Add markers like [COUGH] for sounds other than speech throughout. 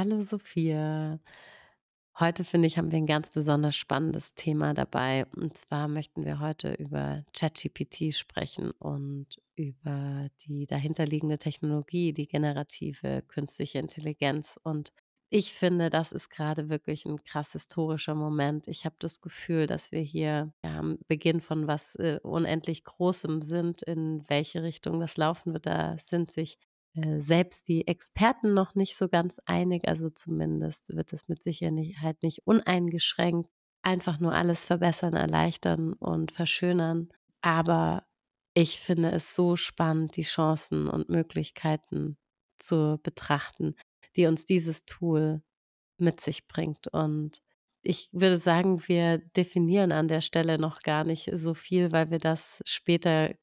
Hallo Sophia. Heute finde ich, haben wir ein ganz besonders spannendes Thema dabei. Und zwar möchten wir heute über ChatGPT sprechen und über die dahinterliegende Technologie, die generative künstliche Intelligenz. Und ich finde, das ist gerade wirklich ein krass historischer Moment. Ich habe das Gefühl, dass wir hier ja, am Beginn von was äh, unendlich Großem sind. In welche Richtung das laufen wird, da sind sich äh, selbst die Experten noch nicht so ganz einig. Also zumindest wird es mit Sicherheit nicht uneingeschränkt einfach nur alles verbessern, erleichtern und verschönern. Aber ich finde es so spannend, die Chancen und Möglichkeiten zu betrachten, die uns dieses Tool mit sich bringt. Und ich würde sagen, wir definieren an der Stelle noch gar nicht so viel, weil wir das später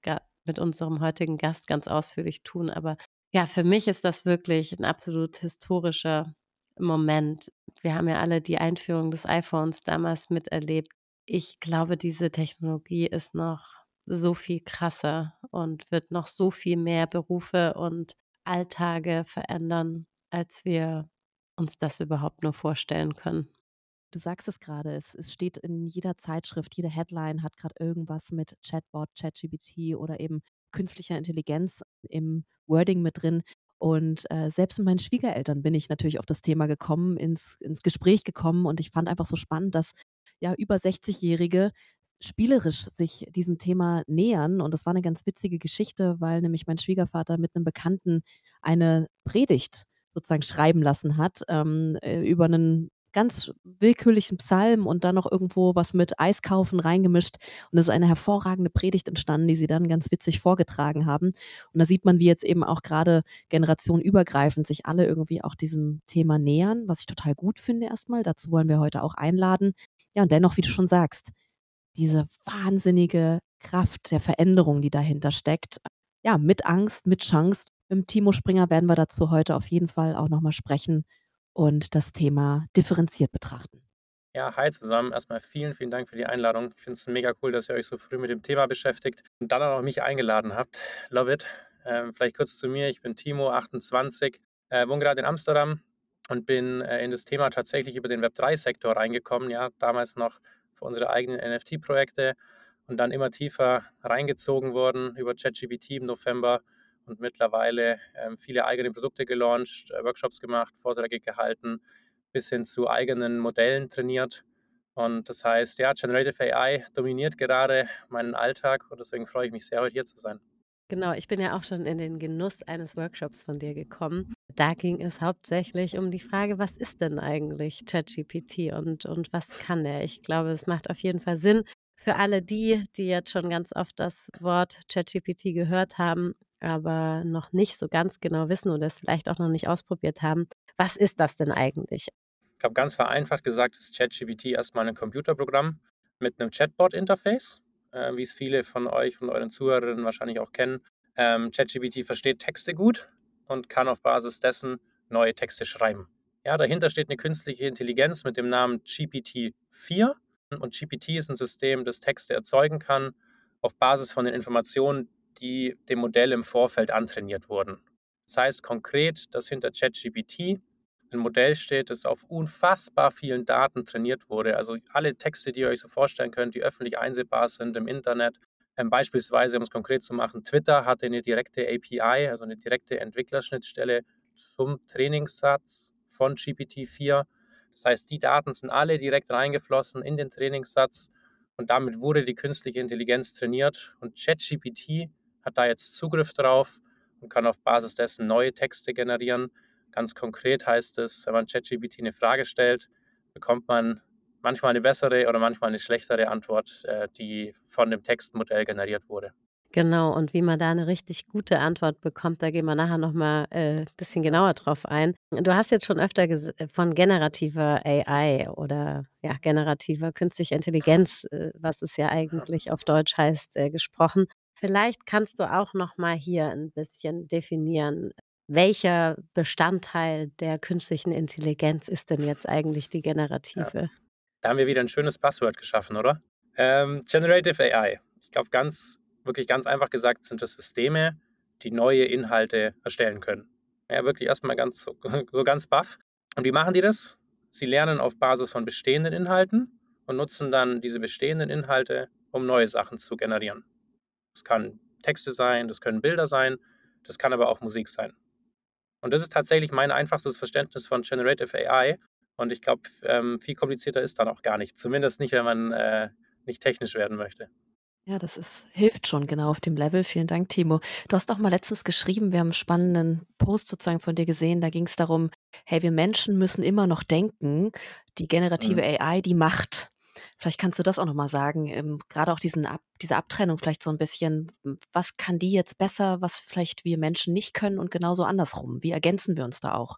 mit unserem heutigen Gast ganz ausführlich tun. Aber ja, für mich ist das wirklich ein absolut historischer Moment. Wir haben ja alle die Einführung des iPhones damals miterlebt. Ich glaube, diese Technologie ist noch so viel krasser und wird noch so viel mehr Berufe und Alltage verändern, als wir uns das überhaupt nur vorstellen können. Du sagst es gerade, es, es steht in jeder Zeitschrift, jede Headline hat gerade irgendwas mit Chatbot, ChatGPT oder eben künstlicher Intelligenz im Wording mit drin. Und äh, selbst mit meinen Schwiegereltern bin ich natürlich auf das Thema gekommen, ins, ins Gespräch gekommen und ich fand einfach so spannend, dass ja über 60-Jährige spielerisch sich diesem Thema nähern. Und das war eine ganz witzige Geschichte, weil nämlich mein Schwiegervater mit einem Bekannten eine Predigt sozusagen schreiben lassen hat ähm, äh, über einen ganz willkürlichen Psalm und dann noch irgendwo was mit Eiskaufen reingemischt. Und es ist eine hervorragende Predigt entstanden, die sie dann ganz witzig vorgetragen haben. Und da sieht man, wie jetzt eben auch gerade generationenübergreifend sich alle irgendwie auch diesem Thema nähern, was ich total gut finde erstmal. Dazu wollen wir heute auch einladen. Ja, und dennoch, wie du schon sagst, diese wahnsinnige Kraft der Veränderung, die dahinter steckt. Ja, mit Angst, mit Chance. Mit Timo Springer werden wir dazu heute auf jeden Fall auch nochmal sprechen und das Thema differenziert betrachten. Ja, hi zusammen. Erstmal vielen, vielen Dank für die Einladung. Ich finde es mega cool, dass ihr euch so früh mit dem Thema beschäftigt und dann auch mich eingeladen habt. Love it. Ähm, vielleicht kurz zu mir. Ich bin Timo, 28, äh, wohne gerade in Amsterdam und bin äh, in das Thema tatsächlich über den Web3-Sektor reingekommen. Ja, damals noch für unsere eigenen NFT-Projekte und dann immer tiefer reingezogen worden über ChatGPT im November und mittlerweile ähm, viele eigene Produkte gelauncht, äh, Workshops gemacht, Vorträge gehalten, bis hin zu eigenen Modellen trainiert. Und das heißt, ja, Generative AI dominiert gerade meinen Alltag und deswegen freue ich mich sehr, heute hier zu sein. Genau, ich bin ja auch schon in den Genuss eines Workshops von dir gekommen. Da ging es hauptsächlich um die Frage, was ist denn eigentlich ChatGPT und, und was kann er? Ich glaube, es macht auf jeden Fall Sinn für alle die, die jetzt schon ganz oft das Wort ChatGPT gehört haben, aber noch nicht so ganz genau wissen oder es vielleicht auch noch nicht ausprobiert haben. Was ist das denn eigentlich? Ich habe ganz vereinfacht gesagt, ist ChatGPT erstmal ein Computerprogramm mit einem Chatbot-Interface, äh, wie es viele von euch und euren Zuhörerinnen wahrscheinlich auch kennen. Ähm, ChatGPT versteht Texte gut und kann auf Basis dessen neue Texte schreiben. Ja, dahinter steht eine künstliche Intelligenz mit dem Namen GPT-4 und GPT ist ein System, das Texte erzeugen kann auf Basis von den Informationen, die dem Modell im Vorfeld antrainiert wurden. Das heißt konkret, dass hinter ChatGPT ein Modell steht, das auf unfassbar vielen Daten trainiert wurde. Also alle Texte, die ihr euch so vorstellen könnt, die öffentlich einsehbar sind im Internet. Ähm, beispielsweise, um es konkret zu machen, Twitter hatte eine direkte API, also eine direkte Entwicklerschnittstelle zum Trainingssatz von GPT-4. Das heißt, die Daten sind alle direkt reingeflossen in den Trainingssatz und damit wurde die künstliche Intelligenz trainiert und ChatGPT hat da jetzt Zugriff drauf und kann auf Basis dessen neue Texte generieren. Ganz konkret heißt es, wenn man ChatGPT eine Frage stellt, bekommt man manchmal eine bessere oder manchmal eine schlechtere Antwort, äh, die von dem Textmodell generiert wurde. Genau, und wie man da eine richtig gute Antwort bekommt, da gehen wir nachher noch mal ein äh, bisschen genauer drauf ein. Du hast jetzt schon öfter von generativer AI oder ja, generativer künstlicher Intelligenz, äh, was es ja eigentlich auf Deutsch heißt, äh, gesprochen. Vielleicht kannst du auch noch mal hier ein bisschen definieren, welcher Bestandteil der künstlichen Intelligenz ist denn jetzt eigentlich die generative? Ja. Da haben wir wieder ein schönes Passwort geschaffen, oder? Ähm, Generative AI. Ich glaube, ganz, wirklich ganz einfach gesagt, sind das Systeme, die neue Inhalte erstellen können. Ja, wirklich erstmal ganz so, [LAUGHS] so ganz baff. Und wie machen die das? Sie lernen auf Basis von bestehenden Inhalten und nutzen dann diese bestehenden Inhalte, um neue Sachen zu generieren. Das kann Texte sein, das können Bilder sein, das kann aber auch Musik sein. Und das ist tatsächlich mein einfachstes Verständnis von Generative AI. Und ich glaube, ähm, viel komplizierter ist dann auch gar nicht. Zumindest nicht, wenn man äh, nicht technisch werden möchte. Ja, das ist hilft schon genau auf dem Level. Vielen Dank, Timo. Du hast auch mal letztens geschrieben, wir haben einen spannenden Post sozusagen von dir gesehen. Da ging es darum, hey, wir Menschen müssen immer noch denken. Die generative Mhm. AI, die macht. Vielleicht kannst du das auch noch mal sagen, ähm, grade auch diesen Ab diese Abtrennung vielleicht so ein bisschen, was kann die jetzt besser, was vielleicht wir Menschen nicht können und genauso andersrum? Wie ergänzen wir uns da auch?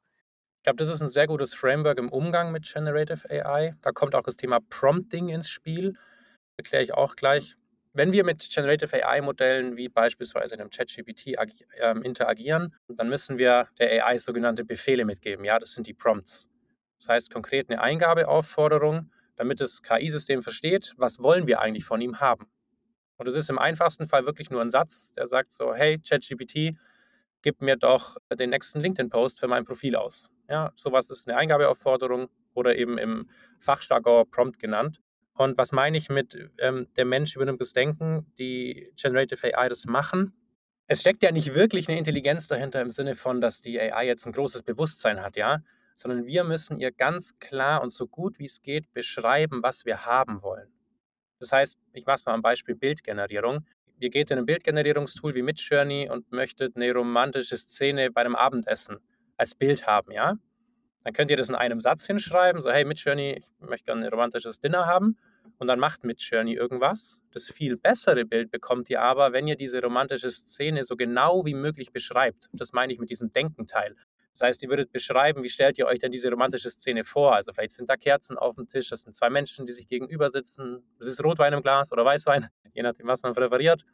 Ich glaube, das ist ein sehr gutes Framework im Umgang mit Generative AI. Da kommt auch das Thema Prompting ins Spiel. Erkläre ich auch gleich. Wenn wir mit Generative AI-Modellen wie beispielsweise einem ChatGPT ähm, interagieren, dann müssen wir der AI sogenannte Befehle mitgeben. Ja, das sind die Prompts. Das heißt konkret eine Eingabeaufforderung, damit das KI-System versteht, was wollen wir eigentlich von ihm haben. Und das ist im einfachsten Fall wirklich nur ein Satz, der sagt so: „Hey, ChatGPT, gib mir doch den nächsten LinkedIn-Post für mein Profil aus.“ Ja, sowas ist eine Eingabeaufforderung oder eben im Fachjargon Prompt genannt. Und was meine ich mit, ähm, der Mensch übernimmt das Denken, die Generative AI das machen? Es steckt ja nicht wirklich eine Intelligenz dahinter im Sinne von, dass die AI jetzt ein großes Bewusstsein hat, ja, sondern wir müssen ihr ganz klar und so gut wie es geht beschreiben, was wir haben wollen. Das heißt, ich mache es mal am Beispiel Bildgenerierung. Ihr geht in ein Bildgenerierungstool wie Midjourney und möchtet eine romantische Szene bei einem Abendessen als Bild haben, ja? Dann könnt ihr das in einem Satz hinschreiben, so: „Hey Midjourney, ich möchte gerne ein romantisches Dinner haben.“ Und dann macht Midjourney irgendwas. Das viel bessere Bild bekommt ihr aber, wenn ihr diese romantische Szene so genau wie möglich beschreibt. Das meine ich mit diesem Denkenteil. Das heißt, ihr würdet beschreiben, wie stellt ihr euch denn diese romantische Szene vor? Also vielleicht sind da Kerzen auf dem Tisch, das sind zwei Menschen, die sich gegenüber sitzen. Es ist Rotwein im Glas oder Weißwein, [LAUGHS] je nachdem, was man präferiert.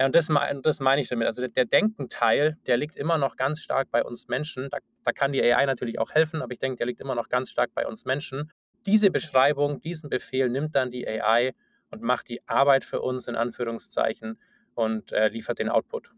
Ja, und das, das meine ich damit. Also der Denkenteil, der liegt immer noch ganz stark bei uns Menschen. Da, da kann die AI natürlich auch helfen, aber ich denke, der liegt immer noch ganz stark bei uns Menschen. Diese Beschreibung, diesen Befehl nimmt dann die AI und macht die Arbeit für uns in Anführungszeichen und äh, liefert den Output.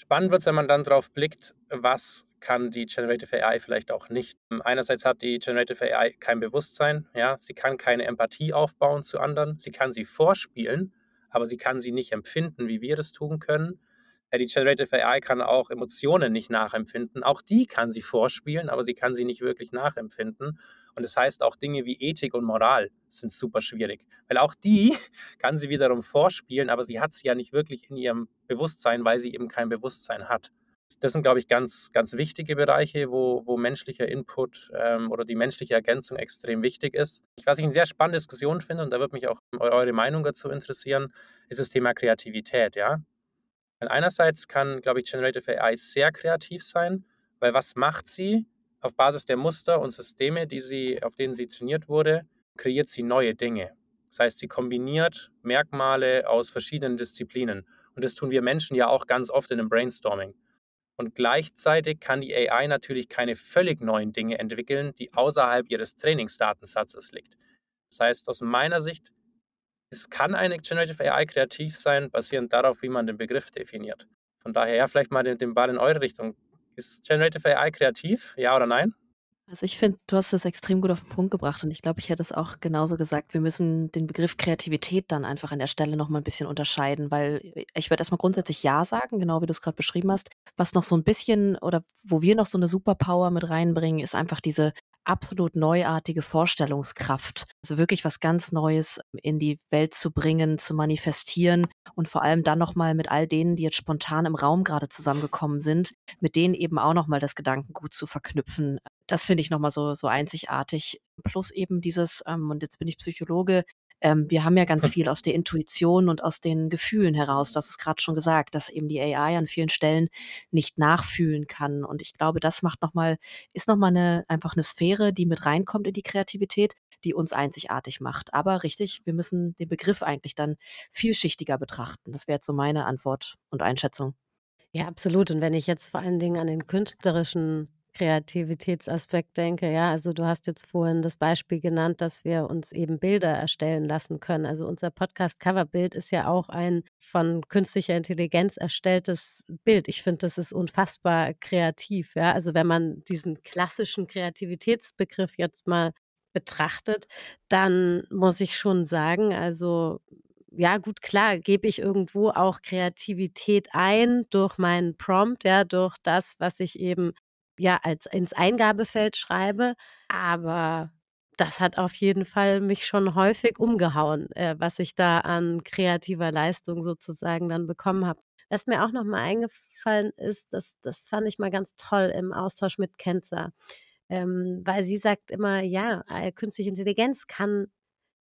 Spannend wird es, wenn man dann drauf blickt, was kann die Generative AI vielleicht auch nicht. Einerseits hat die Generative AI kein Bewusstsein, ja, sie kann keine Empathie aufbauen zu anderen, sie kann sie vorspielen, aber sie kann sie nicht empfinden, wie wir das tun können. Äh, die Generative AI kann auch Emotionen nicht nachempfinden. Auch die kann sie vorspielen, aber sie kann sie nicht wirklich nachempfinden. Und das heißt, auch Dinge wie Ethik und Moral sind super schwierig, weil auch die [LAUGHS] kann sie wiederum vorspielen, aber sie hat sie ja nicht wirklich in ihrem Bewusstsein, weil sie eben kein Bewusstsein hat. Das sind, glaube ich, ganz, ganz wichtige Bereiche, wo, wo menschlicher Input ähm, oder die menschliche Ergänzung extrem wichtig ist. Was ich eine sehr spannende Diskussion finde, und da würde mich auch eure Meinung dazu interessieren, ist das Thema Kreativität, ja. Einerseits kann, glaube ich, Generative AI sehr kreativ sein, weil was macht sie? Auf Basis der Muster und Systeme, die sie, auf denen sie trainiert wurde, kreiert sie neue Dinge. Das heißt, sie kombiniert Merkmale aus verschiedenen Disziplinen. Und das tun wir Menschen ja auch ganz oft in einem Brainstorming. Und gleichzeitig kann die AI natürlich keine völlig neuen Dinge entwickeln, die außerhalb ihres Trainingsdatensatzes liegt. Das heißt, aus meiner Sicht, es kann eine Generative AI kreativ sein, basierend darauf, wie man den Begriff definiert. Von daher, ja, vielleicht mal den, den Ball in eure Richtung. Ist Generative AI kreativ? Ja oder nein? Also, ich finde, du hast das extrem gut auf den Punkt gebracht und ich glaube, ich hätte es auch genauso gesagt. Wir müssen den Begriff Kreativität dann einfach an der Stelle noch mal 'n bisschen unterscheiden, weil ich würde erst mal grundsätzlich ja sagen, genau wie du es gerade beschrieben hast. Was noch so ein bisschen oder wo wir noch so eine Superpower mit reinbringen, ist einfach diese absolut neuartige Vorstellungskraft. Also, wirklich was ganz Neues in die Welt zu bringen, zu manifestieren und vor allem dann noch mal mit all denen, die jetzt spontan im Raum gerade zusammengekommen sind, mit denen eben auch noch mal das Gedankengut zu verknüpfen. Das finde ich noch mal so so einzigartig. Plus eben dieses, ähm und jetzt bin ich Psychologe, ähm, wir haben ja ganz viel aus der Intuition und aus den Gefühlen heraus. Du hast es grad schon gesagt, dass eben die AI an vielen Stellen nicht nachfühlen kann. Und ich glaube, das macht noch mal ist noch mal 'ne einfach eine Sphäre, die mit reinkommt in die Kreativität, die uns einzigartig macht. Aber richtig, wir müssen den Begriff eigentlich dann vielschichtiger betrachten. Das wäre jetzt so meine Antwort und Einschätzung. Ja, absolut. Und wenn ich jetzt vor allen Dingen an den künstlerischen Kreativitätsaspekt denke, ja, also du hast jetzt vorhin das Beispiel genannt, dass wir uns eben Bilder erstellen lassen können. Also unser Podcast-Coverbild ist ja auch ein von künstlicher Intelligenz erstelltes Bild. Ich finde, das ist unfassbar kreativ, ja. Also wenn man diesen klassischen Kreativitätsbegriff jetzt mal betrachtet, dann muss ich schon sagen, also ja gut, klar, gebe ich irgendwo auch Kreativität ein durch meinen Prompt, ja, durch das, was ich eben ja als ins Eingabefeld schreibe. Aber das hat auf jeden Fall mich schon häufig umgehauen, äh, was ich da an kreativer Leistung sozusagen dann bekommen habe. Was mir auch noch mal eingefallen ist, das das fand ich mal ganz toll im Austausch mit Kenza, ähm, weil sie sagt immer, ja, äh, künstliche Intelligenz kann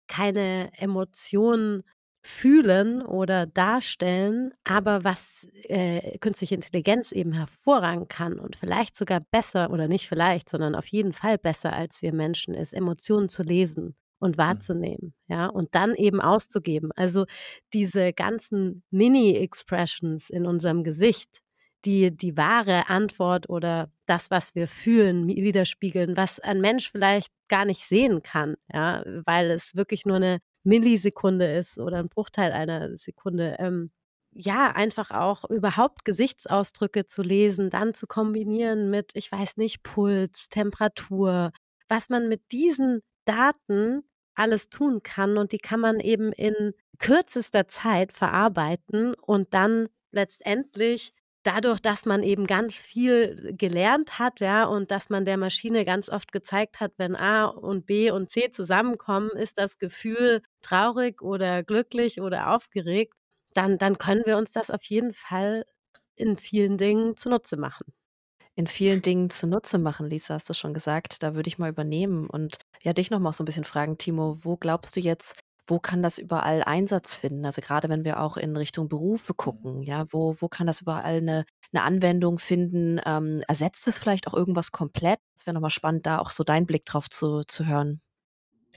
keine Emotionen fühlen oder darstellen, aber was äh, künstliche Intelligenz eben hervorragend kann und vielleicht sogar besser oder nicht vielleicht, sondern auf jeden Fall besser als wir Menschen ist, Emotionen zu lesen und mhm. wahrzunehmen, ja, und dann eben auszugeben. Also diese ganzen Mini-Expressions in unserem Gesicht, die die wahre Antwort oder das, was wir fühlen, widerspiegeln, was ein Mensch vielleicht gar nicht sehen kann, ja, weil es wirklich nur eine Millisekunde ist oder ein Bruchteil einer Sekunde. Ähm, ja, einfach auch überhaupt Gesichtsausdrücke zu lesen, dann zu kombinieren mit, ich weiß nicht, Puls, Temperatur, was man mit diesen Daten alles tun kann und die kann man eben in kürzester Zeit verarbeiten und dann letztendlich dadurch, dass man eben ganz viel gelernt hat, ja, und dass man der Maschine ganz oft gezeigt hat, wenn A und B und C zusammenkommen, ist das Gefühl traurig oder glücklich oder aufgeregt, dann, dann können wir uns das auf jeden Fall in vielen Dingen zunutze machen. In vielen Dingen zunutze machen, Lisa, hast du schon gesagt. Da würde ich mal übernehmen und ja, dich noch mal so ein bisschen fragen, Timo, wo glaubst du jetzt, wo kann das überall Einsatz finden? Also gerade wenn wir auch in Richtung Berufe mhm. gucken, ja, wo, wo kann das überall eine, eine Anwendung finden? Ähm, ersetzt es vielleicht auch irgendwas komplett? Es wäre nochmal spannend, da auch so deinen Blick drauf zu, zu hören.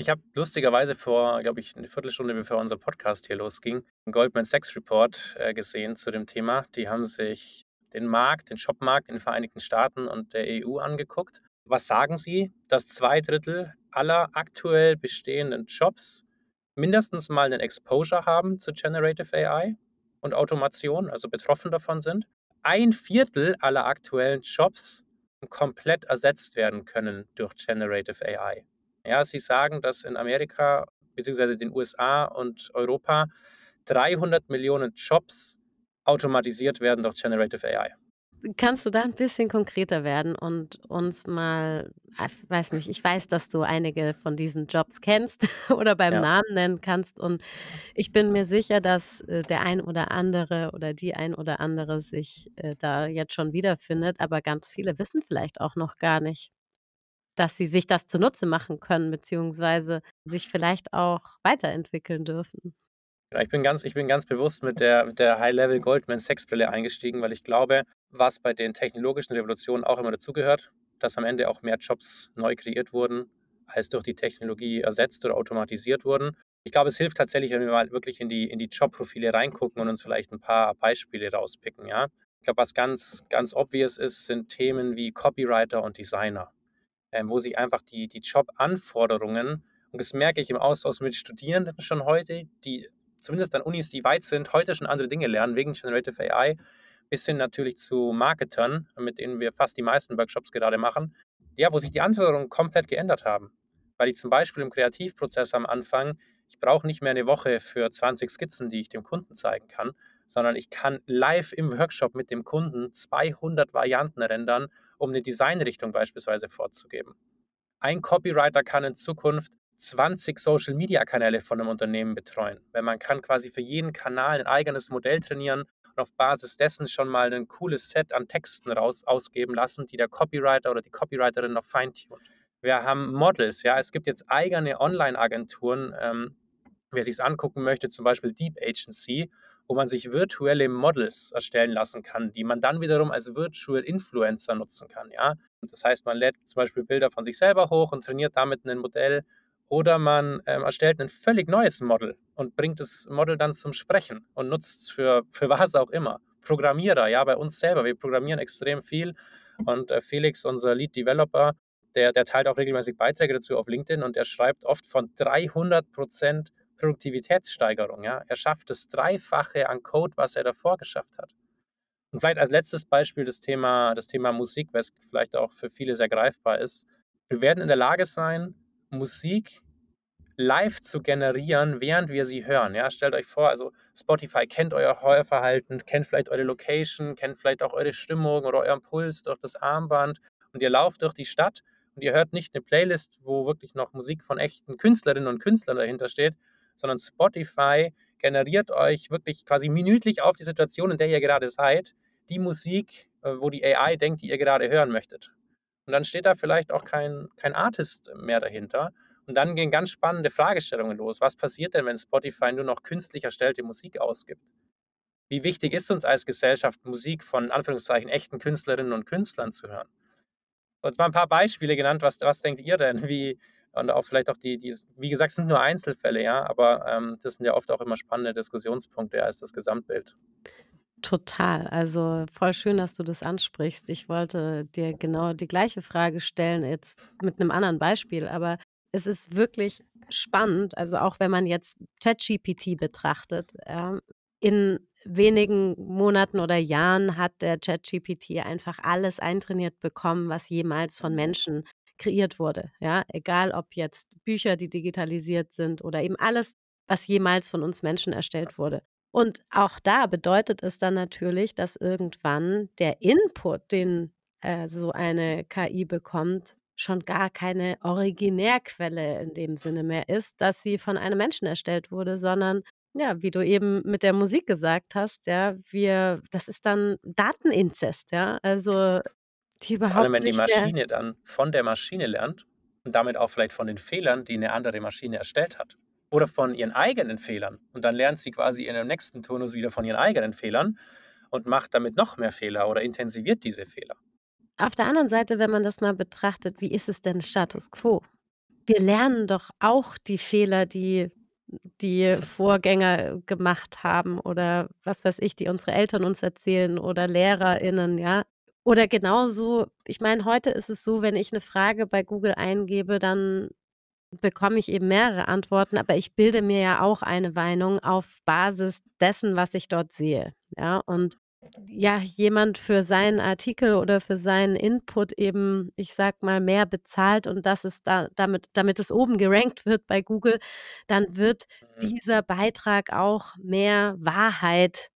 Ich habe lustigerweise vor, glaube ich, eine Viertelstunde bevor unser Podcast hier losging, einen Goldman Sachs Report äh, gesehen zu dem Thema. Die haben sich den Markt, den Shopmarkt in den Vereinigten Staaten und der EU angeguckt. Was sagen sie? Dass zwei Drittel aller aktuell bestehenden Jobs mindestens mal einen Exposure haben zu Generative AI und Automation, also betroffen davon sind. Ein Viertel aller aktuellen Jobs komplett ersetzt werden können durch Generative AI. Ja, sie sagen, dass in Amerika bzw. den USA und Europa 300 Millionen Jobs automatisiert werden durch Generative AI. Kannst du da ein bisschen konkreter werden und uns mal, ich ah, weiß nicht, ich weiß, dass du einige von diesen Jobs kennst [LAUGHS] oder beim Ja. Namen nennen kannst und ich bin mir sicher, dass, äh, der ein oder andere oder die ein oder andere sich, äh, da jetzt schon wiederfindet, aber ganz viele wissen vielleicht auch noch gar nicht, dass sie sich das zunutze machen können, beziehungsweise sich vielleicht auch weiterentwickeln dürfen. Ja, ich bin ganz, ich bin ganz bewusst mit der, mit der High-Level Goldman Sachs Brille eingestiegen, weil ich glaube, was bei den technologischen Revolutionen auch immer dazugehört, dass am Ende auch mehr Jobs neu kreiert wurden, als durch die Technologie ersetzt oder automatisiert wurden. Ich glaube, es hilft tatsächlich, wenn wir mal wirklich in die, in die Jobprofile reingucken und uns vielleicht ein paar Beispiele rauspicken. Ja? Ich glaube, was ganz, ganz obvious ist, sind Themen wie Copywriter und Designer, ähm, wo sich einfach die, die Jobanforderungen, und das merke ich im Austausch mit Studierenden schon heute, die zumindest an Unis, die weit sind, heute schon andere Dinge lernen wegen Generative AI, bis hin natürlich zu Marketern, mit denen wir fast die meisten Workshops gerade machen, ja, wo sich die Anforderungen komplett geändert haben. Weil ich zum Beispiel im Kreativprozess am Anfang, ich brauche nicht mehr eine Woche für 20 Skizzen, die ich dem Kunden zeigen kann, sondern ich kann live im Workshop mit dem Kunden 200 Varianten rendern, um eine Designrichtung beispielsweise vorzugeben. Ein Copywriter kann in Zukunft 20 Social-Media-Kanäle von einem Unternehmen betreuen. Weil man kann quasi für jeden Kanal ein eigenes Modell trainieren und auf Basis dessen schon mal ein cooles Set an Texten raus ausgeben lassen, die der Copywriter oder die Copywriterin noch feintunt. Wir haben Models, ja, es gibt jetzt eigene Online-Agenturen, ähm, wer sich angucken möchte, zum Beispiel Deep Agency, wo man sich virtuelle Models erstellen lassen kann, die man dann wiederum als Virtual Influencer nutzen kann, ja. Das heißt, man lädt zum Beispiel Bilder von sich selber hoch und trainiert damit ein Modell oder man ähm, erstellt ein völlig neues Model und bringt das Model dann zum Sprechen und nutzt es für, für [LAUGHS] was auch immer. Programmierer, ja, bei uns selber, wir programmieren extrem viel Und äh, Felix, unser Lead Developer, der, der teilt auch regelmäßig Beiträge dazu auf LinkedIn und er schreibt oft von 300 Prozent Produktivitätssteigerung. Ja? Er schafft das Dreifache an Code, was er davor geschafft hat. Und vielleicht als letztes Beispiel das Thema, das Thema Musik, was vielleicht auch für viele sehr greifbar ist. Wir werden in der Lage sein, Musik live zu generieren, während wir sie hören. Ja, stellt euch vor, also Spotify kennt euer Heuerverhalten, kennt vielleicht eure Location, kennt vielleicht auch eure Stimmung oder euren Puls durch das Armband und ihr lauft durch die Stadt und ihr hört nicht eine Playlist, wo wirklich noch Musik von echten Künstlerinnen und Künstlern dahinter steht, sondern Spotify generiert euch wirklich quasi minütlich auf die Situation, in der ihr gerade seid, die Musik, äh, wo die AI denkt, die ihr gerade hören möchtet. Und dann steht da vielleicht auch kein, kein Artist mehr dahinter. Und dann gehen ganz spannende Fragestellungen los. Was passiert denn, wenn Spotify nur noch künstlich erstellte Musik ausgibt? Wie wichtig ist uns als Gesellschaft, Musik von Anführungszeichen echten Künstlerinnen und Künstlern zu hören? Jetzt mal ein paar Beispiele genannt. Was, was denkt ihr denn? Wie, und auch vielleicht auch die, die, wie gesagt, sind nur Einzelfälle, ja, aber ähm, das sind ja oft auch immer spannende Diskussionspunkte als das Gesamtbild. Total. Also voll schön, dass du das ansprichst. Ich wollte dir genau die gleiche Frage stellen, jetzt mit einem anderen Beispiel, aber es ist wirklich spannend, also auch wenn man jetzt ChatGPT betrachtet, ja, in wenigen Monaten oder Jahren hat der ChatGPT einfach alles eintrainiert bekommen, was jemals von Menschen kreiert wurde. Ja, egal ob jetzt Bücher, die digitalisiert sind oder eben alles, was jemals von uns Menschen erstellt wurde. Und auch da bedeutet es dann natürlich, dass irgendwann der Input, den äh, so eine KI bekommt, schon gar keine Originärquelle in dem Sinne mehr ist, dass sie von einem Menschen erstellt wurde, sondern ja, wie du eben mit der Musik gesagt hast, ja, wir, das ist dann Dateninzest, ja, also die Vor allem, überhaupt wenn die Maschine dann von der Maschine lernt und damit auch vielleicht von den Fehlern, die eine andere Maschine erstellt hat. Oder von ihren eigenen Fehlern. Und dann lernt sie quasi in dem nächsten Turnus wieder von ihren eigenen Fehlern und macht damit noch mehr Fehler oder intensiviert diese Fehler. Auf der anderen Seite, wenn man das mal betrachtet, wie ist es denn Status quo? Wir lernen doch auch die Fehler, die die Vorgänger gemacht haben oder was weiß ich, die unsere Eltern uns erzählen oder LehrerInnen, ja. Oder genauso, ich meine, heute ist es so, wenn ich eine Frage bei Google eingebe, dann bekomme ich eben mehrere Antworten, aber ich bilde mir ja auch eine Meinung auf Basis dessen, was ich dort sehe, ja. Und ja, jemand für seinen Artikel oder für seinen Input eben, ich sag mal, mehr bezahlt und das ist da damit damit es oben gerankt wird bei Google, dann wird Mhm. dieser Beitrag auch mehr Wahrheit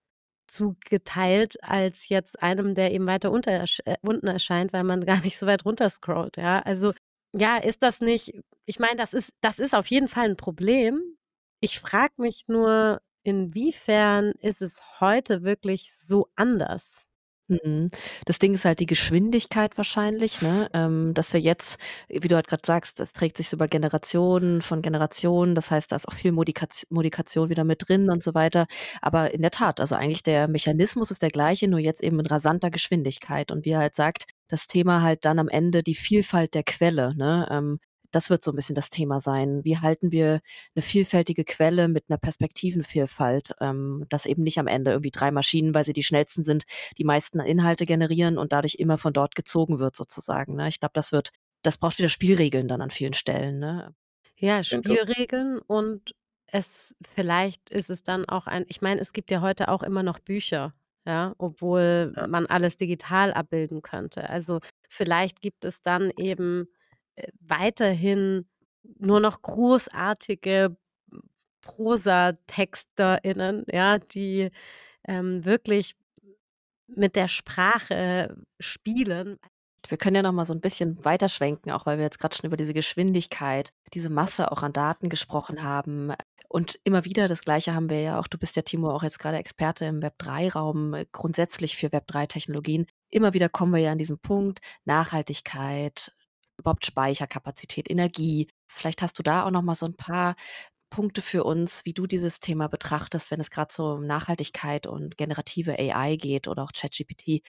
zugeteilt als jetzt einem, der eben weiter unter äh, unten erscheint, weil man [LAUGHS] gar nicht so weit runter scrollt, ja? Also, ja, ist das nicht ich meine, das ist das ist auf jeden Fall 'n Problem. Ich frage mich nur, inwiefern ist es heute wirklich so anders? Mhm. Das Ding ist halt die Geschwindigkeit wahrscheinlich, ne? Ähm, dass wir jetzt, wie du halt grad sagst, das trägt sich so über Generationen von Generationen. Das heißt, da ist auch viel Modikation wieder mit drin und so weiter. Aber in der Tat, also eigentlich der Mechanismus ist der gleiche, nur jetzt eben in rasanter Geschwindigkeit. Und wie er halt sagt, das Thema halt dann am Ende die Vielfalt der Quelle, ne? Ähm, das wird so ein bisschen das Thema sein. Wie halten wir eine vielfältige Quelle mit einer Perspektivenvielfalt, ähm, dass eben nicht am Ende irgendwie drei Maschinen, weil sie die schnellsten sind, die meisten Inhalte generieren und dadurch immer von dort gezogen wird sozusagen, ne? Ich glaube, das wird das braucht wieder Spielregeln dann an vielen Stellen, ne? Ja, Spielregeln und es vielleicht ist es dann auch ein ich meine, es gibt ja heute auch immer noch Bücher, ja, obwohl ja. man alles digital abbilden könnte. Also, vielleicht gibt es dann eben, äh, weiterhin nur noch großartige Prosatexterinnen, ja, die, ähm, wirklich mit der Sprache spielen. Wir können ja noch mal so 'n bisschen weiterschwenken, auch weil wir jetzt grad schon über diese Geschwindigkeit, diese Masse auch an Daten gesprochen haben. Und immer wieder das Gleiche haben wir ja auch du bist ja, Timo, auch jetzt grade Experte im Web3-Raum, äh, grundsätzlich für Web3-Technologien. Immer wieder kommen wir ja an diesen Punkt, Nachhaltigkeit, überhaupt Speicherkapazität, Energie. Vielleicht hast du da auch noch mal so 'n paar Punkte für uns, wie du dieses Thema betrachtest, wenn es grad so um Nachhaltigkeit und generative AI geht oder auch ChatGPT.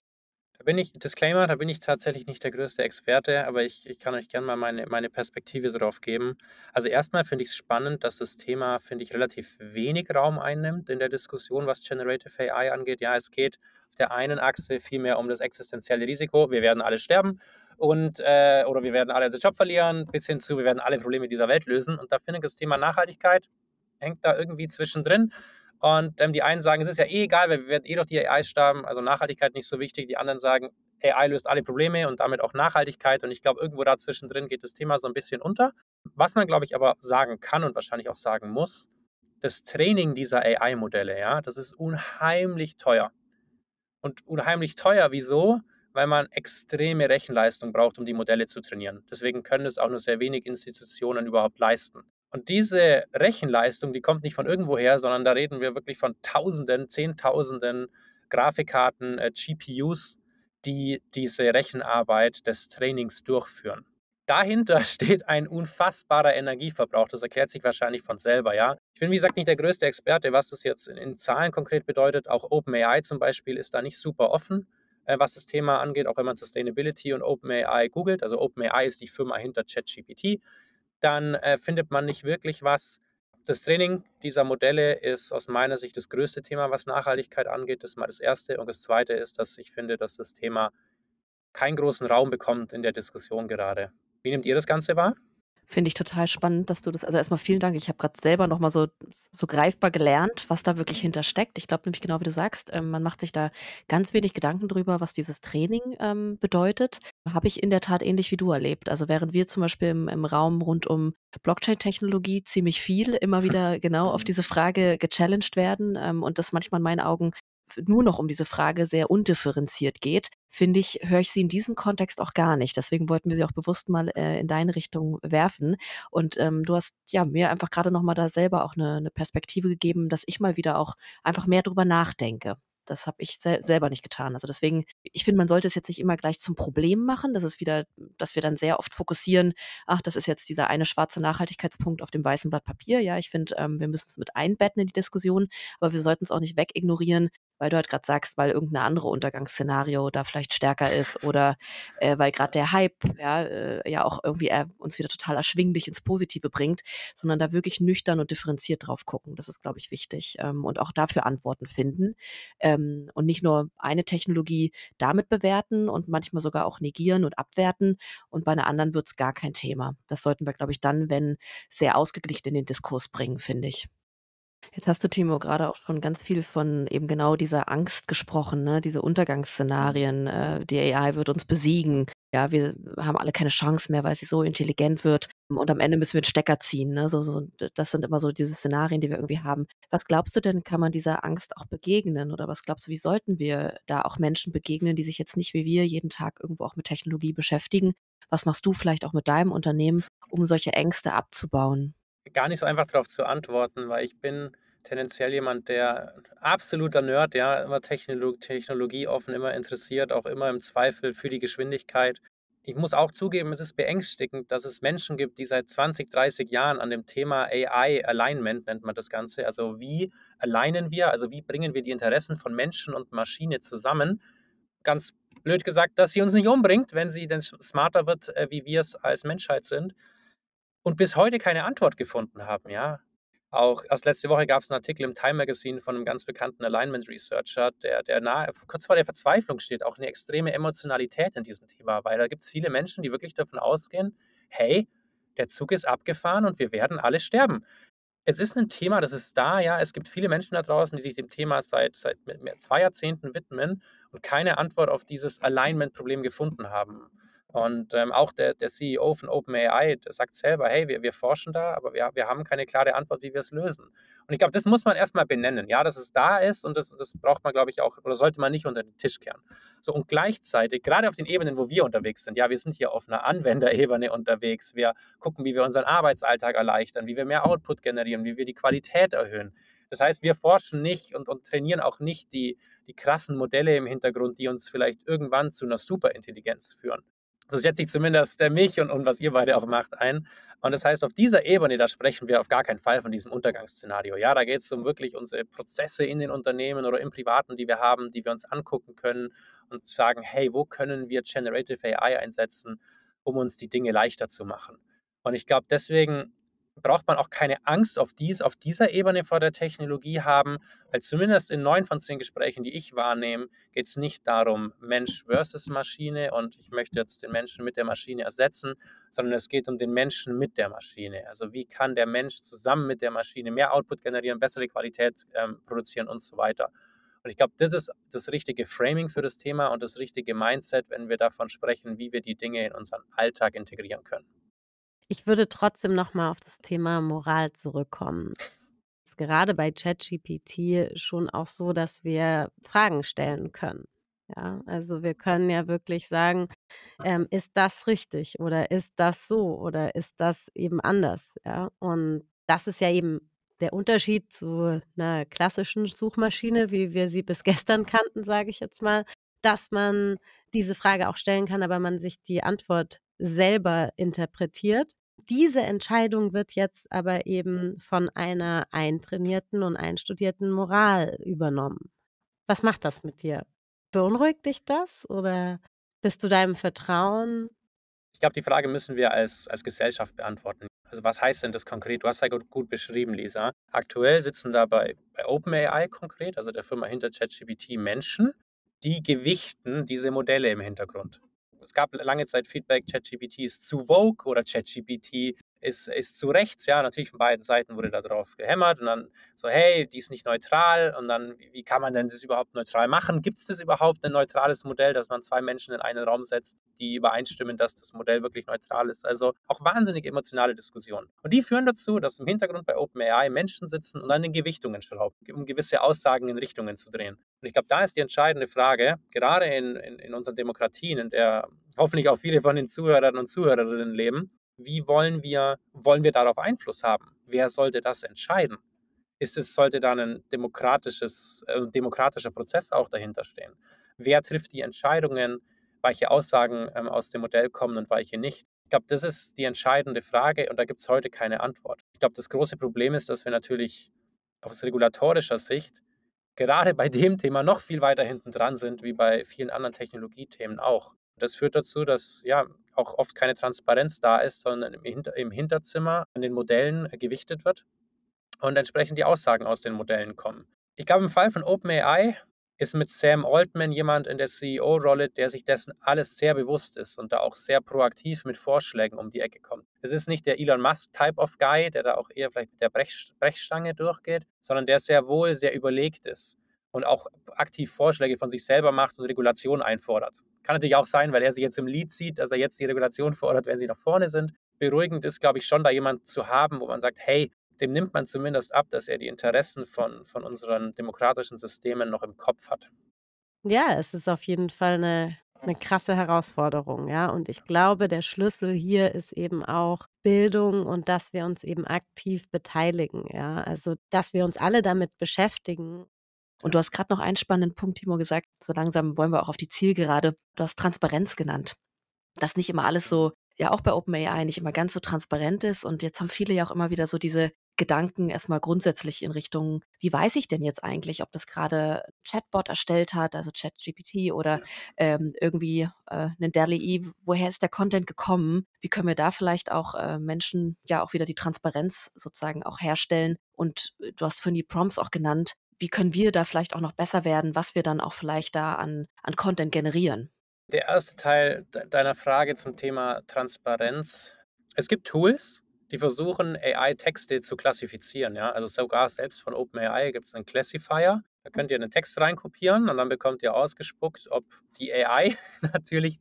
Da bin ich Disclaimer, da bin ich tatsächlich nicht der größte Experte, aber ich ich kann euch gerne mal meine meine Perspektive darauf geben. Also, erstmal finde ich's spannend, dass das Thema, finde ich, relativ wenig Raum einnimmt in der Diskussion, was Generative AI angeht. Ja, es geht Auf der einen Achse vielmehr um das existenzielle Risiko, wir werden alle sterben und äh, oder wir werden alle unseren Job verlieren, bis hin zu, wir werden alle Probleme dieser Welt lösen. Und da finde ich das Thema Nachhaltigkeit hängt da irgendwie zwischendrin. Und ähm, die einen sagen, es ist ja eh egal, wir werden eh doch die AI sterben, also Nachhaltigkeit nicht so wichtig. Die anderen sagen, AI löst alle Probleme und damit auch Nachhaltigkeit. Und ich glaube, irgendwo dazwischen drin geht das Thema so ein bisschen unter. Was man, glaube ich, aber sagen kann und wahrscheinlich auch sagen muss, das Training dieser AI-Modelle, ja, das ist unheimlich teuer. Und unheimlich teuer, wieso? Weil man extreme Rechenleistung braucht, um die Modelle zu trainieren. Deswegen können es auch nur sehr wenig Institutionen überhaupt leisten. Und diese Rechenleistung, die kommt nicht von irgendwoher, sondern da reden wir wirklich von Tausenden, Zehntausenden Grafikkarten, äh, GPUs, die diese Rechenarbeit des Trainings durchführen. Dahinter [LAUGHS] steht ein unfassbarer Energieverbrauch. Das erklärt sich wahrscheinlich von selber, ja. Ich bin, wie gesagt, nicht der größte Experte, was das jetzt in, in Zahlen konkret bedeutet. Auch OpenAI zum Beispiel ist da nicht super offen, äh, was das Thema angeht, auch wenn man Sustainability und OpenAI googelt. Also OpenAI ist die Firma hinter ChatGPT. Dann äh, findet man nicht wirklich was. Das Training dieser Modelle ist aus meiner Sicht das größte Thema, was Nachhaltigkeit angeht. Das ist mal das Erste. Und das Zweite ist, dass ich finde, dass das Thema keinen großen Raum bekommt in der Diskussion gerade. Wie nehmt ihr das Ganze wahr? Finde ich total spannend, dass du das also erstmal vielen Dank. Ich habe gerade selber noch mal so so greifbar gelernt, was da wirklich hintersteckt. Ich glaube nämlich genau wie du sagst, ähm, man macht sich da ganz wenig Gedanken drüber, was dieses Training, ähm, bedeutet. Habe ich in der Tat ähnlich wie du erlebt. Also, während wir zum Beispiel im im Raum rund um Blockchain-Technologie ziemlich viel immer [LAUGHS] wieder genau auf diese Frage gechallenged werden, ähm, und das manchmal in meinen Augen nur noch um diese Frage sehr undifferenziert geht, finde ich, höre ich sie in diesem Kontext auch gar nicht. Deswegen wollten wir sie auch bewusst mal äh, in deine Richtung werfen. Und ähm, du hast ja mir einfach gerade noch mal da selber auch eine, eine Perspektive gegeben, dass ich mal wieder auch einfach mehr drüber nachdenke. Das habe ich sel selber nicht getan. Also deswegen, ich finde, man sollte es jetzt nicht immer gleich zum Problem machen. Das ist wieder, dass wir dann sehr oft fokussieren, ach, das ist jetzt dieser eine schwarze Nachhaltigkeitspunkt auf dem weißen Blatt Papier. Ja, ich finde, ähm, wir müssen es mit einbetten in die Diskussion, aber wir sollten es auch nicht wegignorieren, weil du halt gerade sagst, weil irgendein andere Untergangsszenario da vielleicht stärker ist oder äh, weil gerade der Hype ja, äh, ja auch irgendwie äh, uns wieder total erschwinglich ins Positive bringt, sondern da wirklich nüchtern und differenziert drauf gucken. Das ist, glaube ich, wichtig. Ähm, und auch dafür Antworten finden. Ähm, und nicht nur eine Technologie damit bewerten und manchmal sogar auch negieren und abwerten. Und bei einer anderen wird es gar kein Thema. Das sollten wir, glaube ich, dann, wenn sehr ausgeglichen in den Diskurs bringen, finde ich. Jetzt hast du, Timo, gerade auch schon ganz viel von eben genau dieser Angst gesprochen, ne? diese Untergangsszenarien. Äh, die AI wird uns besiegen. Ja, wir haben alle keine Chance mehr, weil sie so intelligent wird. Und am Ende müssen wir den Stecker ziehen. Ne? So, so, das sind immer so diese Szenarien, die wir irgendwie haben. Was glaubst du denn, kann man dieser Angst auch begegnen? Oder was glaubst du, wie sollten wir da auch Menschen begegnen, die sich jetzt nicht wie wir jeden Tag irgendwo auch mit Technologie beschäftigen? Was machst du vielleicht auch mit deinem Unternehmen, um solche Ängste abzubauen? Gar nicht so einfach darauf zu antworten, weil ich bin tendenziell jemand, der absoluter Nerd, ja, immer Technolog Technologie offen, immer interessiert, auch immer im Zweifel für die Geschwindigkeit. Ich muss auch zugeben, es ist beängstigend, dass es Menschen gibt, die seit 20, 30 Jahren an dem Thema AI Alignment nennt man das Ganze, also wie alignen wir, also wie bringen wir die Interessen von Menschen und Maschine zusammen, ganz blöd gesagt, dass sie uns nicht umbringt, wenn sie denn smarter wird, äh, wie wir es als Menschheit sind und bis heute keine Antwort gefunden haben, ja. Auch erst letzte Woche gab es einen Artikel im Time Magazine von einem ganz bekannten Alignment Researcher, der, der nahe, kurz vor der Verzweiflung steht, auch eine extreme Emotionalität in diesem Thema, weil da gibt es viele Menschen, die wirklich davon ausgehen, hey, der Zug ist abgefahren und wir werden alle sterben. Es ist ein Thema, das ist da, ja. Es gibt viele Menschen da draußen, die sich dem Thema seit, seit zwei Jahrzehnten widmen und keine Antwort auf dieses Alignment-Problem gefunden haben. Und ähm, auch der, der CEO von OpenAI sagt selber, hey, wir, wir forschen da, aber wir, wir haben keine klare Antwort, wie wir es lösen. Und ich glaube, das muss man erstmal benennen, ja, dass es da ist und das, das braucht man, glaube ich, auch, oder sollte man nicht unter den Tisch kehren. So, und gleichzeitig, gerade auf den Ebenen, wo wir unterwegs sind, ja, wir sind hier auf einer Anwenderebene unterwegs, wir gucken, wie wir unseren Arbeitsalltag erleichtern, wie wir mehr Output generieren, wie wir die Qualität erhöhen. Das heißt, wir forschen nicht und, und trainieren auch nicht die, die krassen Modelle im Hintergrund, die uns vielleicht irgendwann zu einer Superintelligenz führen. So schätze ich zumindest der mich und, und was ihr beide auch macht ein. Und das heißt, auf dieser Ebene, da sprechen wir auf gar keinen Fall von diesem Untergangsszenario. Ja, da geht es um wirklich unsere Prozesse in den Unternehmen oder im Privaten, die wir haben, die wir uns angucken können und sagen, hey, wo können wir Generative AI einsetzen, um uns die Dinge leichter zu machen? Und ich glaube, deswegen braucht man auch keine Angst auf, dies, auf dieser Ebene vor der Technologie haben, weil zumindest in neun von zehn Gesprächen, die ich wahrnehme, geht es nicht darum, Mensch versus Maschine und ich möchte jetzt den Menschen mit der Maschine ersetzen, sondern es geht um den Menschen mit der Maschine. Also wie kann der Mensch zusammen mit der Maschine mehr Output generieren, bessere Qualität ähm, produzieren und so weiter. Und ich glaube, das ist das richtige Framing für das Thema und das richtige Mindset, wenn wir davon sprechen, wie wir die Dinge in unseren Alltag integrieren können. Ich würde trotzdem noch mal auf das Thema Moral zurückkommen. Gerade bei ChatGPT schon auch so, dass wir Fragen stellen können. Ja, also wir können ja wirklich sagen, ähm, ist das richtig oder ist das so oder ist das eben anders? Ja, und das ist ja eben der Unterschied zu einer klassischen Suchmaschine, wie wir sie bis gestern kannten, sage ich jetzt mal, dass man diese Frage auch stellen kann, aber man sich die Antwort selber interpretiert. Diese Entscheidung wird jetzt aber eben von einer eintrainierten und einstudierten Moral übernommen. Was macht das mit dir? Beunruhigt dich das oder bist du deinem Vertrauen Ich glaube, die Frage müssen wir als, als Gesellschaft beantworten. Also was heißt denn das konkret? Du hast ja gut, gut beschrieben, Lisa. Aktuell sitzen da bei, bei OpenAI konkret, also der Firma hinter ChatGPT, Menschen, die gewichten diese Modelle im Hintergrund. Es gab lange Zeit Feedback, ChatGPT ist zu vogue oder ChatGPT ist, ist zu rechts. Ja, natürlich von beiden Seiten wurde da drauf gehämmert und dann so, hey, die ist nicht neutral und dann, wie kann man denn das überhaupt neutral machen? Gibt es das überhaupt ein neutrales Modell, dass man zwei Menschen in einen Raum setzt, die übereinstimmen, dass das Modell wirklich neutral ist? Also auch wahnsinnig emotionale Diskussionen. Und die führen dazu, dass im Hintergrund bei OpenAI Menschen sitzen und an den Gewichtungen schrauben, um gewisse Aussagen in Richtungen zu drehen. Und ich glaube, da ist die entscheidende Frage, gerade in, in, in unseren Demokratien, in der hoffentlich auch viele von den Zuhörern und Zuhörerinnen leben, wie wollen wir, wollen wir darauf Einfluss haben? Wer sollte das entscheiden? Ist es, sollte da ein demokratisches, äh, demokratischer Prozess auch dahinter stehen? Wer trifft die Entscheidungen, welche Aussagen ähm, aus dem Modell kommen und welche nicht? Ich glaube, das ist die entscheidende Frage und da gibt es heute keine Antwort. Ich glaube, das große Problem ist, dass wir natürlich aus regulatorischer Sicht gerade bei dem Thema noch viel weiter hinten dran sind, wie bei vielen anderen Technologiethemen auch. Das führt dazu, dass ja auch oft keine Transparenz da ist, sondern im, Hinter im Hinterzimmer an den Modellen äh, gewichtet wird und entsprechend die Aussagen aus den Modellen kommen. Ich glaube, im Fall von OpenAI ist mit Sam Altman jemand in der CEO-Rolle, der sich dessen alles sehr bewusst ist und da auch sehr proaktiv mit Vorschlägen um die Ecke kommt. Es ist nicht der Elon Musk-Type of Guy, der da auch eher vielleicht mit der Brech Brechstange durchgeht, sondern der sehr wohl sehr überlegt ist und auch aktiv Vorschläge von sich selber macht und Regulation einfordert. Kann natürlich auch sein, weil er sich jetzt im Lied sieht, dass er jetzt die Regulation fordert, wenn sie nach vorne sind. Beruhigend ist, glaube ich, schon da jemand zu haben, wo man sagt, hey, dem nimmt man zumindest ab, dass er die Interessen von, von unseren demokratischen Systemen noch im Kopf hat. Ja, es ist auf jeden Fall eine, eine krasse Herausforderung, ja. Und ich glaube, der Schlüssel hier ist eben auch Bildung und dass wir uns eben aktiv beteiligen, ja. Also, dass wir uns alle damit beschäftigen Und du hast gerade noch einen spannenden Punkt, Timo, gesagt, so langsam wollen wir auch auf die Zielgerade. Du hast Transparenz genannt. Dass nicht immer alles so, ja auch bei OpenAI nicht immer ganz so transparent ist. Und jetzt haben viele ja auch immer wieder so diese Gedanken erstmal grundsätzlich in Richtung, wie weiß ich denn jetzt eigentlich, ob das gerade Chatbot erstellt hat, also ChatGPT oder ähm, irgendwie äh, einen DALI, woher ist der Content gekommen? Wie können wir da vielleicht auch äh, Menschen ja auch wieder die Transparenz sozusagen auch herstellen? Und äh, du hast vorhin die Prompts auch genannt. Wie können wir da vielleicht auch noch besser werden, was wir dann auch vielleicht da an, an Content generieren? Der erste Teil deiner Frage zum Thema Transparenz. Es gibt Tools, die versuchen, AI-Texte zu klassifizieren. Ja? Also sogar selbst von OpenAI gibt es einen Classifier. Da könnt ihr einen Text reinkopieren und dann bekommt ihr ausgespuckt, ob die AI [LAUGHS] natürlich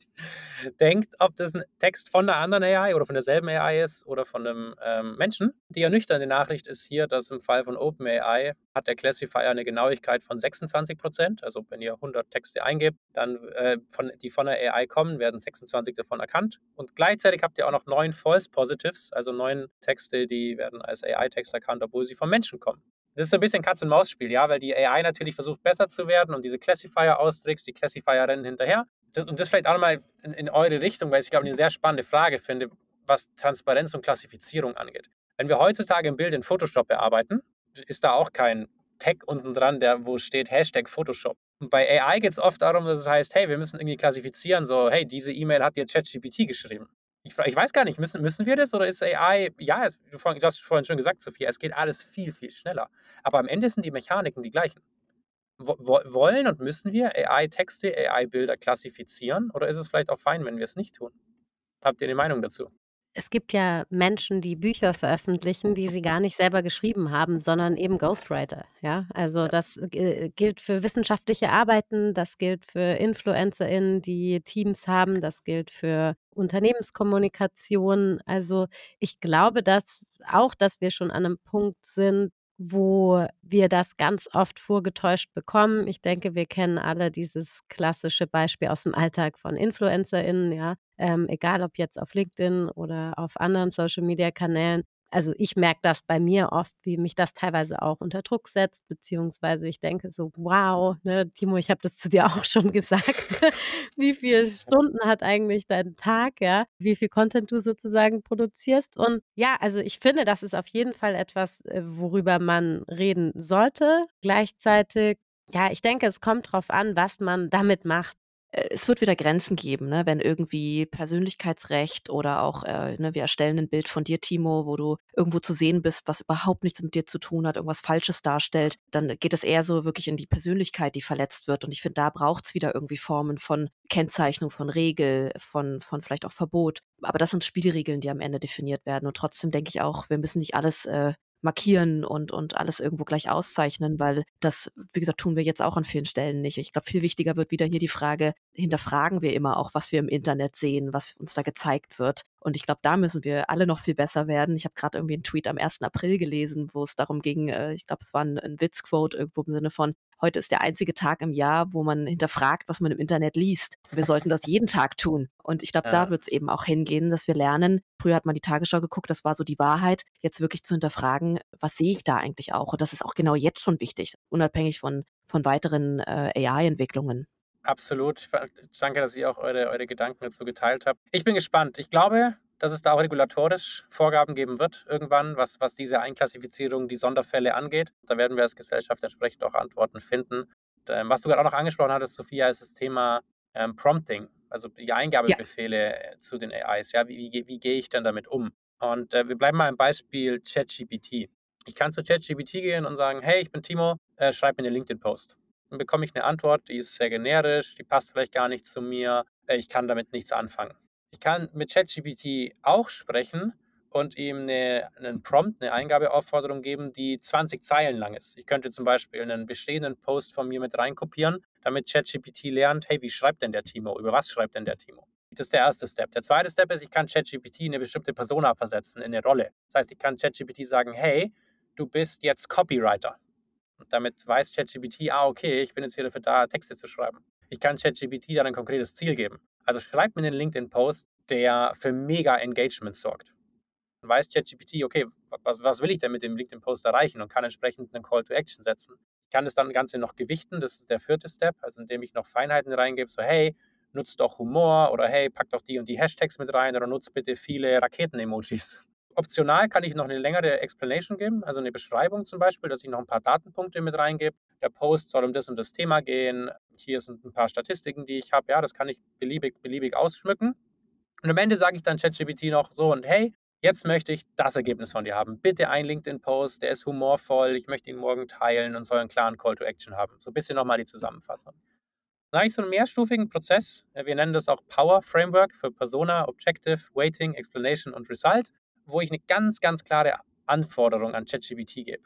denkt, ob das ein Text von einer anderen AI oder von derselben AI ist oder von einem ähm, Menschen. Die ernüchternde Nachricht ist hier, dass im Fall von OpenAI hat der Classifier eine Genauigkeit von 26 Prozent. Also wenn ihr 100 Texte eingebt, dann äh, von, die von der AI kommen, werden 26 davon erkannt. Und gleichzeitig habt ihr auch noch neun False Positives, also neun Texte, die werden als AI-Text erkannt, obwohl sie vom Menschen kommen. Das ist ein bisschen Katz-und-Maus-Spiel, ja, weil die AI natürlich versucht, besser zu werden und diese Classifier austrickst, die Classifier rennen hinterher. Und das vielleicht auch nochmal in, in eure Richtung, weil ich glaube, eine sehr spannende Frage finde, was Transparenz und Klassifizierung angeht. Wenn wir heutzutage ein Bild in Photoshop bearbeiten, ist da auch kein Tag unten dran, der, wo steht Hashtag Photoshop. Und bei AI geht es oft darum, dass es heißt, hey, wir müssen irgendwie klassifizieren, so, hey, diese E-Mail hat dir ChatGPT geschrieben. Ich, ich, weiß gar nicht, müssen, müssen wir das oder ist AI, ja, du, du hast vorhin schon gesagt, Sophia, es geht alles viel, viel schneller. Aber am Ende sind die Mechaniken die gleichen. Wo, wollen und müssen wir AI-Texte, AI-Bilder klassifizieren oder ist es vielleicht auch fein, wenn wir es nicht tun? Habt ihr eine Meinung dazu? Es gibt ja Menschen, die Bücher veröffentlichen, die sie gar nicht selber geschrieben haben, sondern eben Ghostwriter, ja? Also, Ja. das, äh, gilt für wissenschaftliche Arbeiten, das gilt für InfluencerInnen, die Teams haben, das gilt für Unternehmenskommunikation. Also, ich glaube, dass auch, dass wir schon an einem Punkt sind, wo wir das ganz oft vorgetäuscht bekommen. Ich denke, wir kennen alle dieses klassische Beispiel aus dem Alltag von InfluencerInnen, ja, ähm, egal ob jetzt auf LinkedIn oder auf anderen Social-Media-Kanälen also ich merke das bei mir oft, wie mich das teilweise auch unter Druck setzt, beziehungsweise ich denke so, wow, ne, Timo, ich habe das zu dir [LAUGHS] auch schon gesagt. [LAUGHS] wie viele [LAUGHS] Stunden hat eigentlich dein Tag, ja? Wie viel Content du sozusagen produzierst? Und ja, also ich finde, das ist auf jeden Fall etwas, äh, worüber man reden sollte. Gleichzeitig ja, ich denke, es kommt drauf an, was man damit macht. Äh, es wird wieder Grenzen geben, ne? wenn irgendwie Persönlichkeitsrecht oder auch, äh, ne, wir erstellen ein Bild von dir, Timo, wo du irgendwo zu sehen bist, was überhaupt nichts mit dir zu tun hat, irgendwas Falsches darstellt, dann geht es eher so wirklich in die Persönlichkeit, die verletzt wird. Und ich finde, da braucht es wieder irgendwie Formen von Kennzeichnung, von Regel, von, von vielleicht auch Verbot. Aber das sind Spielregeln, die am Ende definiert werden. Und trotzdem denke ich auch, wir müssen nicht alles äh, markieren und, und alles irgendwo gleich auszeichnen, weil das, wie gesagt, tun wir jetzt auch an vielen Stellen nicht. Ich glaube, viel wichtiger wird wieder hier die Frage, hinterfragen wir immer auch, was wir im Internet sehen, was uns da gezeigt wird. Und ich glaube, da müssen wir alle noch viel besser werden. Ich habe gerade irgendwie einen Tweet am 1. April gelesen, wo es darum ging, äh, ich glaube, es war ein, ein Witzquote irgendwo im Sinne von, heute ist der einzige Tag im Jahr, wo man hinterfragt, was man im Internet liest. Wir sollten das jeden Tag tun. Und ich glaube, ja. da wird es eben auch hingehen, dass wir lernen. Früher hat man die Tagesschau geguckt, das war so die Wahrheit. Jetzt wirklich zu hinterfragen, was sehe ich da eigentlich auch? Und das ist auch genau jetzt schon wichtig, unabhängig von, von weiteren äh, AI-Entwicklungen. Absolut. Danke, dass ihr auch eure, eure Gedanken dazu geteilt habt. Ich bin gespannt. Ich glaube, dass es da auch regulatorisch Vorgaben geben wird, irgendwann, was, was diese Einklassifizierung, die Sonderfälle angeht. Da werden wir als Gesellschaft entsprechend auch Antworten finden. Und, ähm, was du gerade auch noch angesprochen hattest, Sophia, ist das Thema ähm, Prompting, also die Eingabebefehle ja. zu den AIs. Ja, wie, wie, wie gehe ich denn damit um? Und äh, wir bleiben mal im Beispiel ChatGPT. Ich kann zu ChatGPT gehen und sagen, hey, ich bin Timo, äh, schreib mir einen LinkedIn-Post dann bekomme ich eine Antwort, die ist sehr generisch, die passt vielleicht gar nicht zu mir, äh, ich kann damit nichts anfangen. Ich kann mit ChatGPT auch sprechen und ihm eine, einen Prompt, eine Eingabeaufforderung geben, die 20 Zeilen lang ist. Ich könnte zum Beispiel einen bestehenden Post von mir mit reinkopieren, damit ChatGPT lernt, hey, wie schreibt denn der Timo? Über was schreibt denn der Timo? Das ist der erste Step. Der zweite Step ist, ich kann ChatGPT in eine bestimmte Persona versetzen, in eine Rolle. Das heißt, ich kann ChatGPT sagen, hey, du bist jetzt Copywriter. Und damit weiß ChatGPT, ah, okay, ich bin jetzt hier dafür da, Texte zu schreiben. Ich kann ChatGPT dann ein konkretes Ziel geben. Also schreib mir einen LinkedIn-Post, der für mega Engagement sorgt. Dann weiß ChatGPT, okay, was, was will ich denn mit dem LinkedIn-Post erreichen und kann entsprechend einen Call to Action setzen. Ich kann das dann Ganze noch gewichten, das ist der vierte Step, also indem ich noch Feinheiten reingebe, so hey, nutzt doch Humor oder hey, pack doch die und die Hashtags mit rein oder nutzt bitte viele Raketen-Emojis. Optional kann ich noch eine längere Explanation geben, also eine Beschreibung zum Beispiel, dass ich noch ein paar Datenpunkte mit reingebe. Der Post soll um das und das Thema gehen. Hier sind ein paar Statistiken, die ich habe. Ja, das kann ich beliebig, beliebig ausschmücken. Und am Ende sage ich dann ChatGPT noch so und hey, jetzt möchte ich das Ergebnis von dir haben. Bitte ein LinkedIn-Post, der ist humorvoll, ich möchte ihn morgen teilen und soll einen klaren Call to Action haben. So ein bisschen nochmal die Zusammenfassung. Dann habe ich so einen mehrstufigen Prozess. Wir nennen das auch Power Framework für Persona, Objective, Waiting, Explanation und Result wo ich eine ganz, ganz klare Anforderung an ChatGPT gebe.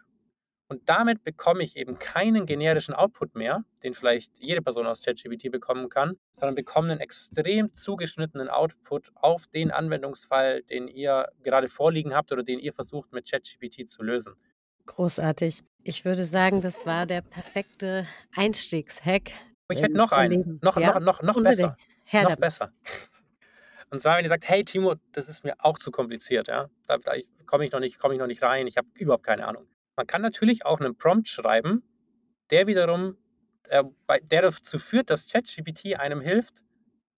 Und damit bekomme ich eben keinen generischen Output mehr, den vielleicht jede Person aus ChatGPT bekommen kann, sondern bekomme einen extrem zugeschnittenen Output auf den Anwendungsfall, den ihr gerade vorliegen habt oder den ihr versucht mit ChatGPT zu lösen. Großartig. Ich würde sagen, das war der perfekte Einstiegshack. Ich hätte noch einen. Noch, ja? noch, noch, noch besser. Herr noch besser. Und zwar, wenn ihr sagt, hey Timo, das ist mir auch zu kompliziert, ja, da, da komme ich, noch nicht, ich noch nicht rein, ich habe überhaupt keine Ahnung. Man kann natürlich auch einen Prompt schreiben, der wiederum, äh, der dazu führt, dass ChatGPT einem hilft,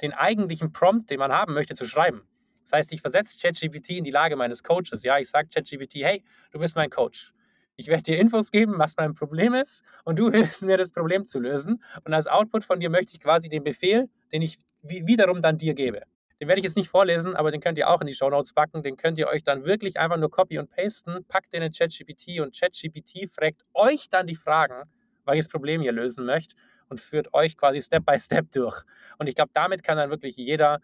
den eigentlichen Prompt, den man haben möchte, zu schreiben. Das heißt, ich versetze ChatGPT in die Lage meines Coaches. Ja, ich sage ChatGPT, hey, du bist mein Coach. Ich werde dir Infos geben, was mein Problem ist, und du [LAUGHS] hilfst mir, das Problem zu lösen. Und als Output von dir möchte ich quasi den Befehl, den ich wiederum dann dir gebe. Den werde ich jetzt nicht vorlesen, aber den könnt ihr auch in die Show Notes packen. Den könnt ihr euch dann wirklich einfach nur copy und pasten, packt den in ChatGPT und ChatGPT fragt euch dann die Fragen, welches Problem ihr lösen möchtet und führt euch quasi Step by Step durch. Und ich glaube, damit kann dann wirklich jeder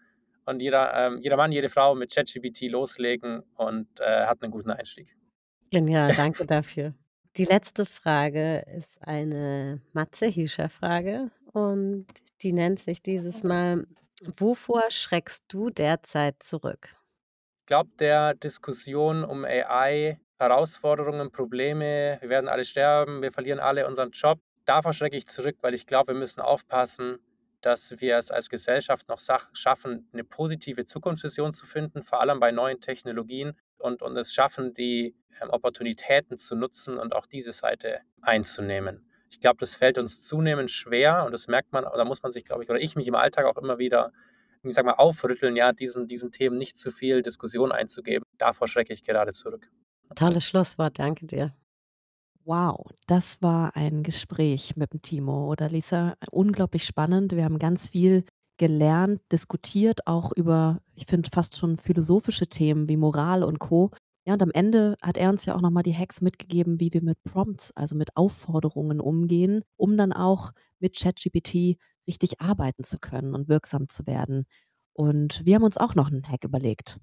und jeder, ähm, jeder Mann, jede Frau mit ChatGPT loslegen und äh, hat einen guten Einstieg. Genial, [LAUGHS] danke dafür. Die letzte Frage ist eine Matze-Hischer-Frage und die nennt sich dieses Mal: Wovor schreckst du derzeit zurück? Ich glaube, der Diskussion um AI, Herausforderungen, Probleme, wir werden alle sterben, wir verlieren alle unseren Job, davor schrecke ich zurück, weil ich glaube, wir müssen aufpassen, dass wir es als Gesellschaft noch schaffen, eine positive Zukunftsvision zu finden, vor allem bei neuen Technologien und, und es schaffen, die ähm, Opportunitäten zu nutzen und auch diese Seite einzunehmen. Ich glaube, das fällt uns zunehmend schwer und das merkt man, da muss man sich, glaube ich, oder ich mich im Alltag auch immer wieder, ich sag mal, aufrütteln, ja, diesen, diesen Themen nicht zu viel Diskussion einzugeben. Davor schrecke ich gerade zurück. Tolles Schlusswort, danke dir. Wow, das war ein Gespräch mit dem Timo oder Lisa. Unglaublich spannend. Wir haben ganz viel gelernt, diskutiert, auch über, ich finde, fast schon philosophische Themen wie Moral und Co. Ja, und am Ende hat er uns ja auch nochmal die Hacks mitgegeben, wie wir mit Prompts, also mit Aufforderungen umgehen, um dann auch mit ChatGPT richtig arbeiten zu können und wirksam zu werden. Und wir haben uns auch noch einen Hack überlegt.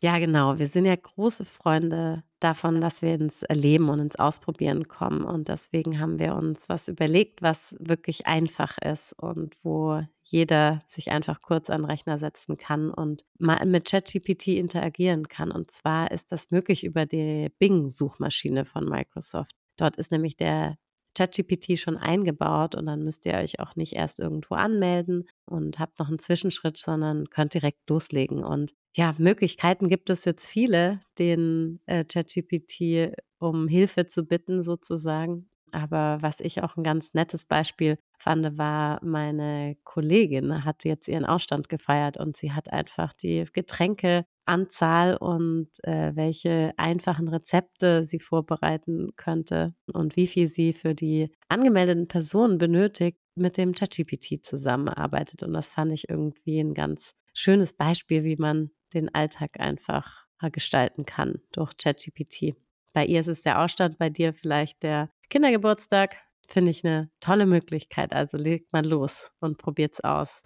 Ja, genau. Wir sind ja große Freunde davon, dass wir ins Erleben und ins Ausprobieren kommen. Und deswegen haben wir uns was überlegt, was wirklich einfach ist und wo jeder sich einfach kurz an den Rechner setzen kann und mal mit ChatGPT interagieren kann. Und zwar ist das möglich über die Bing-Suchmaschine von Microsoft. Dort ist nämlich der ChatGPT schon eingebaut und dann müsst ihr euch auch nicht erst irgendwo anmelden und habt noch einen Zwischenschritt, sondern könnt direkt loslegen. Und ja, Möglichkeiten gibt es jetzt viele, den äh, ChatGPT um Hilfe zu bitten sozusagen. Aber was ich auch ein ganz nettes Beispiel fand, war meine Kollegin hat jetzt ihren Ausstand gefeiert und sie hat einfach die Getränkeanzahl und äh, welche einfachen Rezepte sie vorbereiten könnte und wie viel sie für die angemeldeten Personen benötigt, mit dem ChatGPT zusammenarbeitet. Und das fand ich irgendwie ein ganz schönes Beispiel, wie man den Alltag einfach gestalten kann durch ChatGPT. Bei ihr ist es der Ausstand, bei dir vielleicht der Kindergeburtstag. Finde ich eine tolle Möglichkeit. Also legt mal los und probiert es aus.